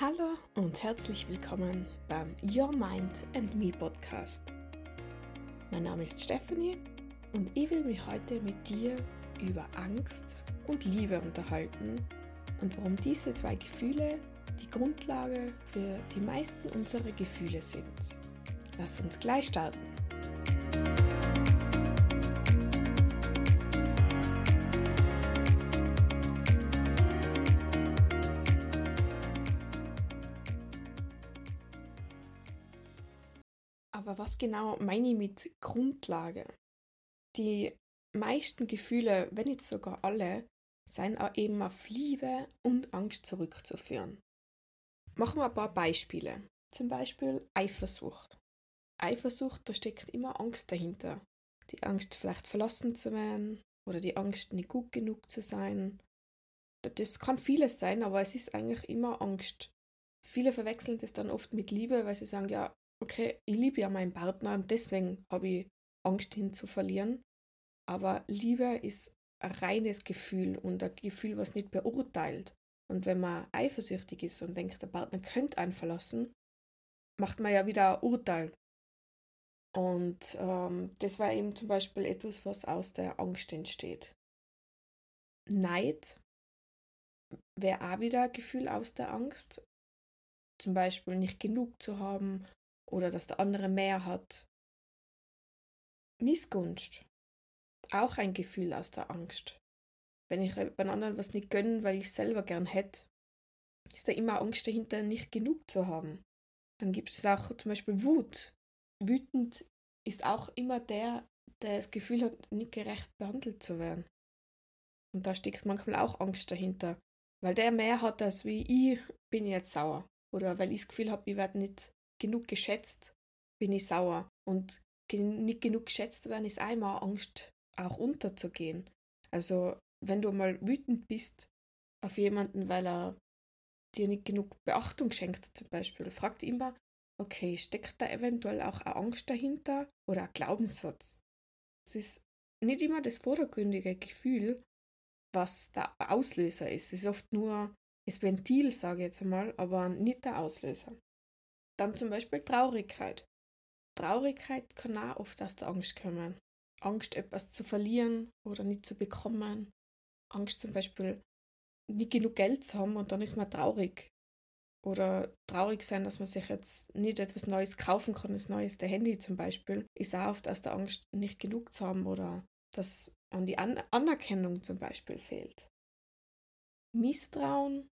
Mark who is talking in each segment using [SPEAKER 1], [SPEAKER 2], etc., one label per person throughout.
[SPEAKER 1] Hallo und herzlich willkommen beim Your Mind and Me Podcast. Mein Name ist Stephanie und ich will mich heute mit dir über Angst und Liebe unterhalten und warum diese zwei Gefühle die Grundlage für die meisten unserer Gefühle sind. Lass uns gleich starten. Aber was genau meine ich mit Grundlage? Die meisten Gefühle, wenn nicht sogar alle, sind eben auf Liebe und Angst zurückzuführen. Machen wir ein paar Beispiele. Zum Beispiel Eifersucht. Eifersucht, da steckt immer Angst dahinter. Die Angst, vielleicht verlassen zu werden oder die Angst, nicht gut genug zu sein. Das kann vieles sein, aber es ist eigentlich immer Angst. Viele verwechseln das dann oft mit Liebe, weil sie sagen, ja, okay, ich liebe ja meinen Partner und deswegen habe ich Angst, ihn zu verlieren. Aber Liebe ist ein reines Gefühl und ein Gefühl, was nicht beurteilt. Und wenn man eifersüchtig ist und denkt, der Partner könnte einen verlassen, macht man ja wieder ein Urteil. Und ähm, das war eben zum Beispiel etwas, was aus der Angst entsteht. Neid wäre auch wieder ein Gefühl aus der Angst. Zum Beispiel nicht genug zu haben oder dass der andere mehr hat. Missgunst auch ein Gefühl aus der Angst. Wenn ich bei anderen was nicht gönne, weil ich es selber gern hätte, ist da immer Angst dahinter, nicht genug zu haben. Dann gibt es auch zum Beispiel Wut. Wütend ist auch immer der, der das Gefühl hat, nicht gerecht behandelt zu werden. Und da steckt manchmal auch Angst dahinter. Weil der mehr hat als wie ich, bin jetzt sauer. Oder weil ich das Gefühl habe, ich werde nicht genug geschätzt, bin ich sauer. Und nicht genug geschätzt werden ist einmal Angst auch unterzugehen. Also wenn du mal wütend bist auf jemanden, weil er dir nicht genug Beachtung schenkt zum Beispiel, fragt immer, okay, steckt da eventuell auch eine Angst dahinter oder ein Glaubenssatz? Es ist nicht immer das vordergründige Gefühl, was der Auslöser ist. Es ist oft nur das Ventil, sage ich jetzt einmal, aber nicht der Auslöser. Dann zum Beispiel Traurigkeit. Traurigkeit kann auch oft aus der Angst kommen. Angst, etwas zu verlieren oder nicht zu bekommen. Angst zum Beispiel, nicht genug Geld zu haben und dann ist man traurig. Oder traurig sein, dass man sich jetzt nicht etwas Neues kaufen kann, das neueste Handy zum Beispiel, ist auch oft aus der Angst, nicht genug zu haben oder dass an die An Anerkennung zum Beispiel fehlt. Misstrauen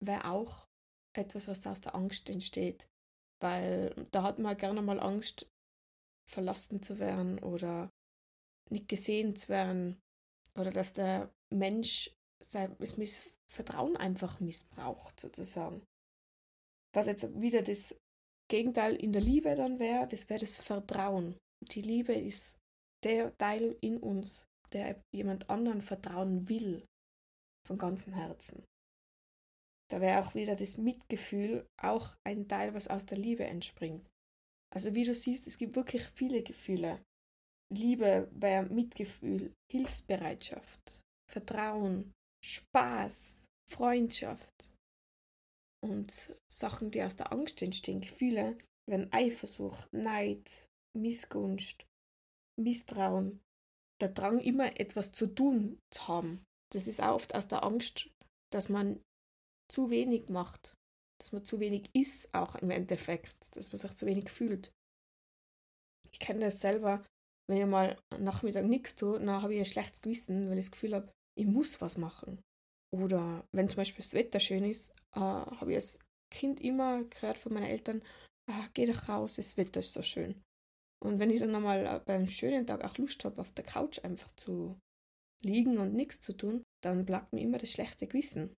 [SPEAKER 1] wäre auch etwas, was aus der Angst entsteht, weil da hat man gerne mal Angst, verlassen zu werden oder nicht gesehen zu werden oder dass der Mensch sein Vertrauen einfach missbraucht, sozusagen. Was jetzt wieder das Gegenteil in der Liebe dann wäre, das wäre das Vertrauen. Die Liebe ist der Teil in uns, der jemand anderen vertrauen will, von ganzem Herzen. Da wäre auch wieder das Mitgefühl auch ein Teil, was aus der Liebe entspringt. Also wie du siehst, es gibt wirklich viele Gefühle. Liebe wäre Mitgefühl, Hilfsbereitschaft, Vertrauen, Spaß, Freundschaft. Und Sachen, die aus der Angst entstehen, Gefühle, wären Eifersucht, Neid, Missgunst, Misstrauen, der Drang, immer etwas zu tun zu haben. Das ist auch oft aus der Angst, dass man zu wenig macht, dass man zu wenig ist, auch im Endeffekt, dass man sich zu wenig fühlt. Ich kenne das selber, wenn ich mal Nachmittag nichts tue, dann habe ich ein schlechtes Gewissen, weil ich das Gefühl habe, ich muss was machen. Oder wenn zum Beispiel das Wetter schön ist, äh, habe ich als Kind immer gehört von meinen Eltern, ah, geh doch raus, das Wetter ist so schön. Und wenn ich dann einmal bei einem schönen Tag auch Lust habe, auf der Couch einfach zu liegen und nichts zu tun, dann bleibt mir immer das schlechte Gewissen.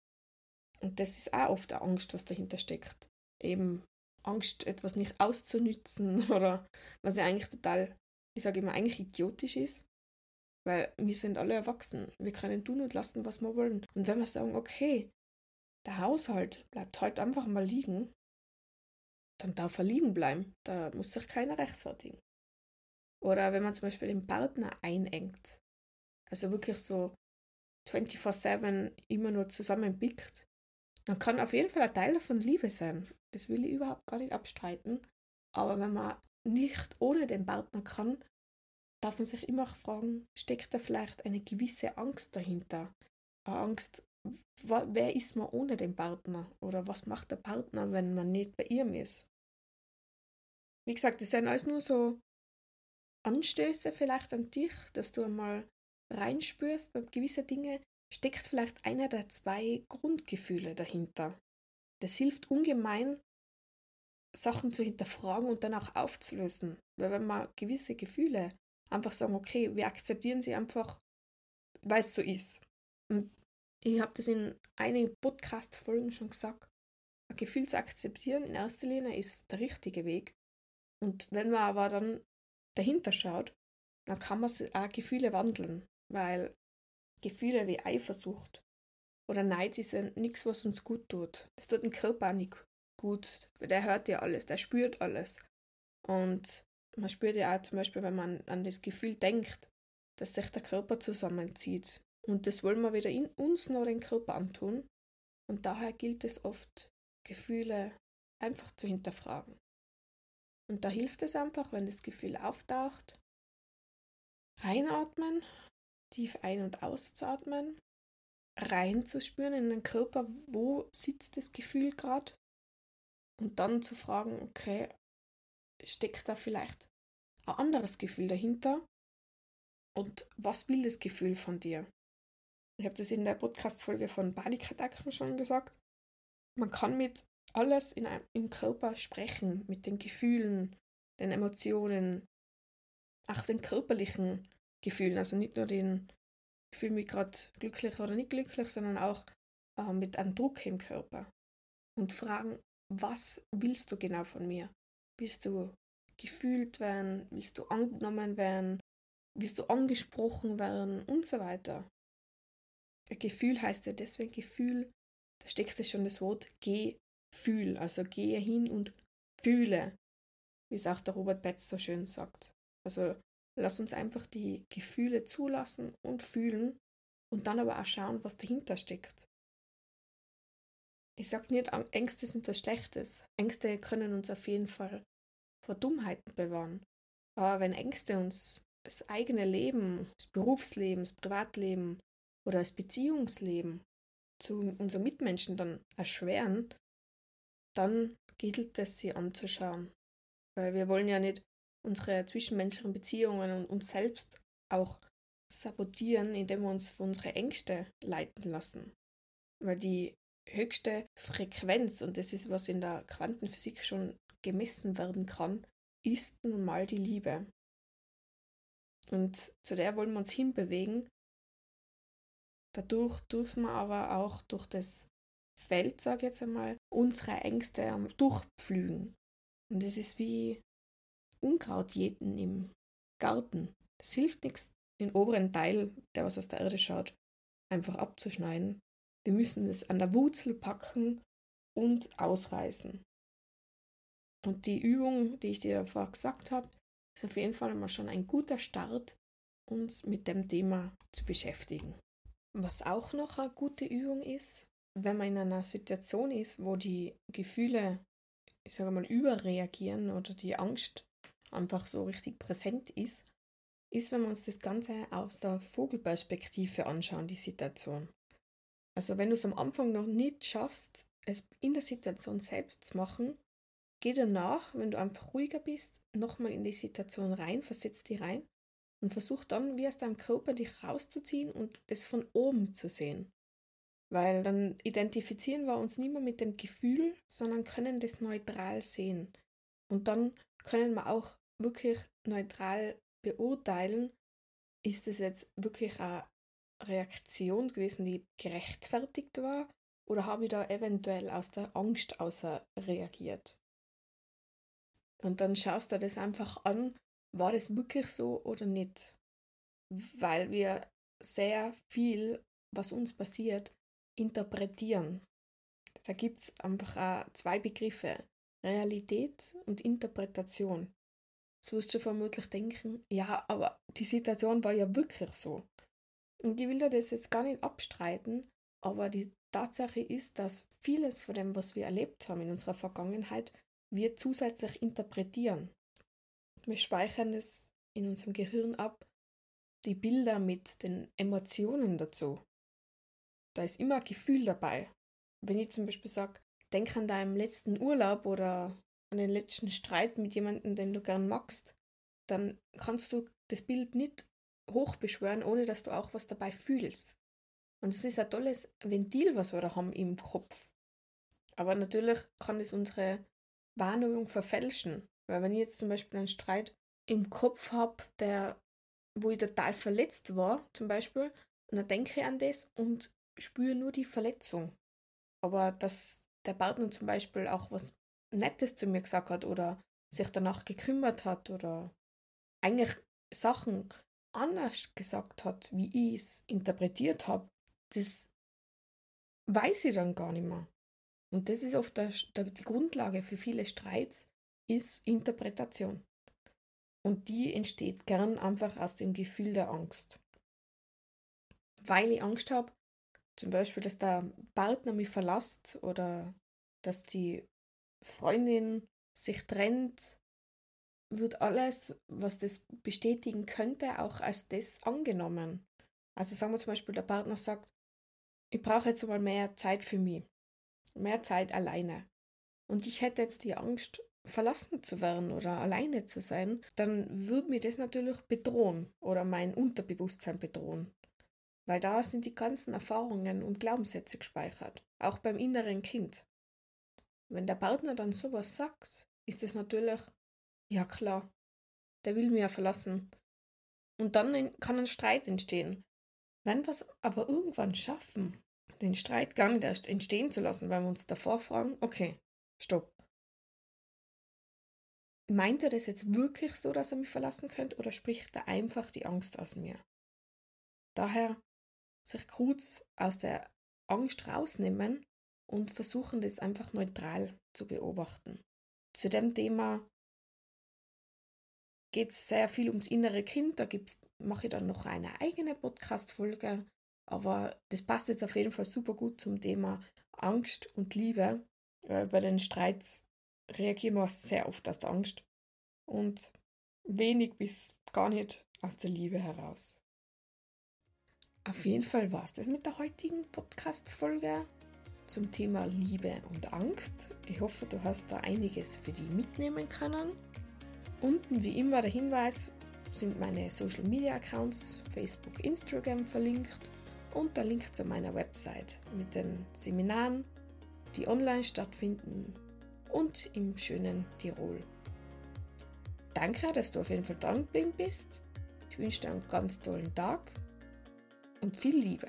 [SPEAKER 1] Und das ist auch oft eine Angst, was dahinter steckt. Eben Angst, etwas nicht auszunützen oder was ja eigentlich total ich sage immer, eigentlich idiotisch ist, weil wir sind alle erwachsen. Wir können tun und lassen, was wir wollen. Und wenn wir sagen, okay, der Haushalt bleibt heute einfach mal liegen, dann darf er liegen bleiben. Da muss sich keiner rechtfertigen. Oder wenn man zum Beispiel den Partner einengt, also wirklich so 24-7 immer nur zusammenpickt, dann kann auf jeden Fall ein Teil davon Liebe sein. Das will ich überhaupt gar nicht abstreiten. Aber wenn man nicht ohne den Partner kann, darf man sich immer fragen, steckt da vielleicht eine gewisse Angst dahinter? Eine Angst, wer ist man ohne den Partner? Oder was macht der Partner, wenn man nicht bei ihm ist? Wie gesagt, das sind alles nur so Anstöße vielleicht an dich, dass du einmal reinspürst bei gewissen Dingen, steckt vielleicht einer der zwei Grundgefühle dahinter. Das hilft ungemein, Sachen zu hinterfragen und dann auch aufzulösen. Weil wenn man gewisse Gefühle einfach sagen, okay, wir akzeptieren sie einfach, weil es so ist. Und ich habe das in einigen Podcast-Folgen schon gesagt. Ein Gefühl zu akzeptieren in erster Linie ist der richtige Weg. Und wenn man aber dann dahinter schaut, dann kann man auch Gefühle wandeln, weil Gefühle wie Eifersucht oder Neid ist ja nichts, was uns gut tut. Das tut dem Körper auch nicht gut. Der hört ja alles, der spürt alles. Und man spürt ja auch zum Beispiel, wenn man an das Gefühl denkt, dass sich der Körper zusammenzieht. Und das wollen wir weder in uns noch den Körper antun. Und daher gilt es oft, Gefühle einfach zu hinterfragen. Und da hilft es einfach, wenn das Gefühl auftaucht, reinatmen, tief ein- und auszuatmen, reinzuspüren in den Körper, wo sitzt das Gefühl gerade und dann zu fragen, okay, steckt da vielleicht ein anderes Gefühl dahinter und was will das Gefühl von dir? Ich habe das in der Podcast-Folge von Panikattacken schon gesagt. Man kann mit alles in einem, im Körper sprechen, mit den Gefühlen, den Emotionen, auch den körperlichen Gefühlen, also nicht nur den, ich fühle mich gerade glücklich oder nicht glücklich, sondern auch äh, mit einem Druck im Körper. Und fragen, was willst du genau von mir? Willst du gefühlt werden? Willst du angenommen werden? Willst du angesprochen werden? Und so weiter. Gefühl heißt ja deswegen Gefühl, da steckt ja schon das Wort geh fühl, also gehe hin und fühle, wie es auch der Robert Betz so schön sagt. Also lass uns einfach die Gefühle zulassen und fühlen und dann aber auch schauen, was dahinter steckt. Ich sage nicht, Ängste sind was Schlechtes. Ängste können uns auf jeden Fall vor Dummheiten bewahren. Aber wenn Ängste uns das eigene Leben, das Berufsleben, das Privatleben oder das Beziehungsleben zu unseren Mitmenschen dann erschweren, dann gilt es, sie anzuschauen. Weil wir wollen ja nicht unsere zwischenmenschlichen Beziehungen und uns selbst auch sabotieren, indem wir uns von unseren Ängste leiten lassen. Weil die höchste Frequenz, und das ist, was in der Quantenphysik schon gemessen werden kann, ist nun mal die Liebe. Und zu der wollen wir uns hinbewegen. Dadurch dürfen wir aber auch durch das Feld, sage ich jetzt einmal, unsere Ängste durchpflügen. Und das ist wie Unkraut jäten im Garten. Das hilft nichts, den oberen Teil, der was aus der Erde schaut, einfach abzuschneiden. Wir müssen es an der Wurzel packen und ausreißen. Und die Übung, die ich dir davor gesagt habe, ist auf jeden Fall mal schon ein guter Start, uns mit dem Thema zu beschäftigen. Was auch noch eine gute Übung ist, wenn man in einer Situation ist, wo die Gefühle, ich sage mal, überreagieren oder die Angst einfach so richtig präsent ist, ist, wenn wir uns das Ganze aus der Vogelperspektive anschauen, die Situation. Also wenn du es am Anfang noch nicht schaffst, es in der Situation selbst zu machen, geh danach, wenn du einfach ruhiger bist, nochmal in die Situation rein, versetz dich rein und versuch dann, wie aus deinem Körper dich rauszuziehen und das von oben zu sehen. Weil dann identifizieren wir uns nicht mehr mit dem Gefühl, sondern können das neutral sehen. Und dann können wir auch wirklich neutral beurteilen, ist es jetzt wirklich eine Reaktion gewesen, die gerechtfertigt war, oder habe ich da eventuell aus der Angst außer reagiert? Und dann schaust du das einfach an, war das wirklich so oder nicht? Weil wir sehr viel, was uns passiert, interpretieren. Da gibt es einfach auch zwei Begriffe, Realität und Interpretation. Jetzt wirst du vermutlich denken, ja, aber die Situation war ja wirklich so. Und ich will dir das jetzt gar nicht abstreiten, aber die Tatsache ist, dass vieles von dem, was wir erlebt haben in unserer Vergangenheit, wir zusätzlich interpretieren. Wir speichern es in unserem Gehirn ab, die Bilder mit den Emotionen dazu. Da ist immer ein Gefühl dabei. Wenn ich zum Beispiel sage, denk an deinen letzten Urlaub oder an den letzten Streit mit jemandem, den du gern magst, dann kannst du das Bild nicht hochbeschwören, ohne dass du auch was dabei fühlst. Und es ist ein tolles Ventil, was wir da haben im Kopf. Aber natürlich kann es unsere Wahrnehmung verfälschen. Weil wenn ich jetzt zum Beispiel einen Streit im Kopf habe, der, wo ich total verletzt war, zum Beispiel, und dann denke ich an das und spüre nur die Verletzung. Aber dass der Partner zum Beispiel auch was Nettes zu mir gesagt hat oder sich danach gekümmert hat oder eigentlich Sachen anders gesagt hat, wie ich es interpretiert habe, das weiß ich dann gar nicht mehr. Und das ist oft der, der, die Grundlage für viele Streits, ist Interpretation. Und die entsteht gern einfach aus dem Gefühl der Angst. Weil ich Angst habe, zum Beispiel, dass der Partner mich verlässt oder dass die Freundin sich trennt, wird alles, was das bestätigen könnte, auch als das angenommen. Also sagen wir zum Beispiel, der Partner sagt, ich brauche jetzt mal mehr Zeit für mich, mehr Zeit alleine. Und ich hätte jetzt die Angst, verlassen zu werden oder alleine zu sein, dann würde mir das natürlich bedrohen oder mein Unterbewusstsein bedrohen. Weil da sind die ganzen Erfahrungen und Glaubenssätze gespeichert, auch beim inneren Kind. Wenn der Partner dann sowas sagt, ist es natürlich, ja klar, der will mir ja verlassen. Und dann kann ein Streit entstehen. Wenn wir es aber irgendwann schaffen, den Streit gar nicht erst entstehen zu lassen, weil wir uns davor fragen, okay, stopp. Meint er das jetzt wirklich so, dass er mich verlassen könnte, oder spricht er einfach die Angst aus mir? Daher sich kurz aus der Angst rausnehmen und versuchen, das einfach neutral zu beobachten. Zu dem Thema geht es sehr viel ums innere Kind. Da mache ich dann noch eine eigene Podcast-Folge. Aber das passt jetzt auf jeden Fall super gut zum Thema Angst und Liebe. Bei den Streits reagieren wir sehr oft aus der Angst und wenig bis gar nicht aus der Liebe heraus. Auf jeden Fall war es das mit der heutigen Podcast-Folge zum Thema Liebe und Angst. Ich hoffe, du hast da einiges für dich mitnehmen können. Unten wie immer der Hinweis sind meine Social Media Accounts, Facebook, Instagram verlinkt und der Link zu meiner Website mit den Seminaren, die online stattfinden und im schönen Tirol. Danke, dass du auf jeden Fall dran bist. Ich wünsche dir einen ganz tollen Tag und viel Liebe.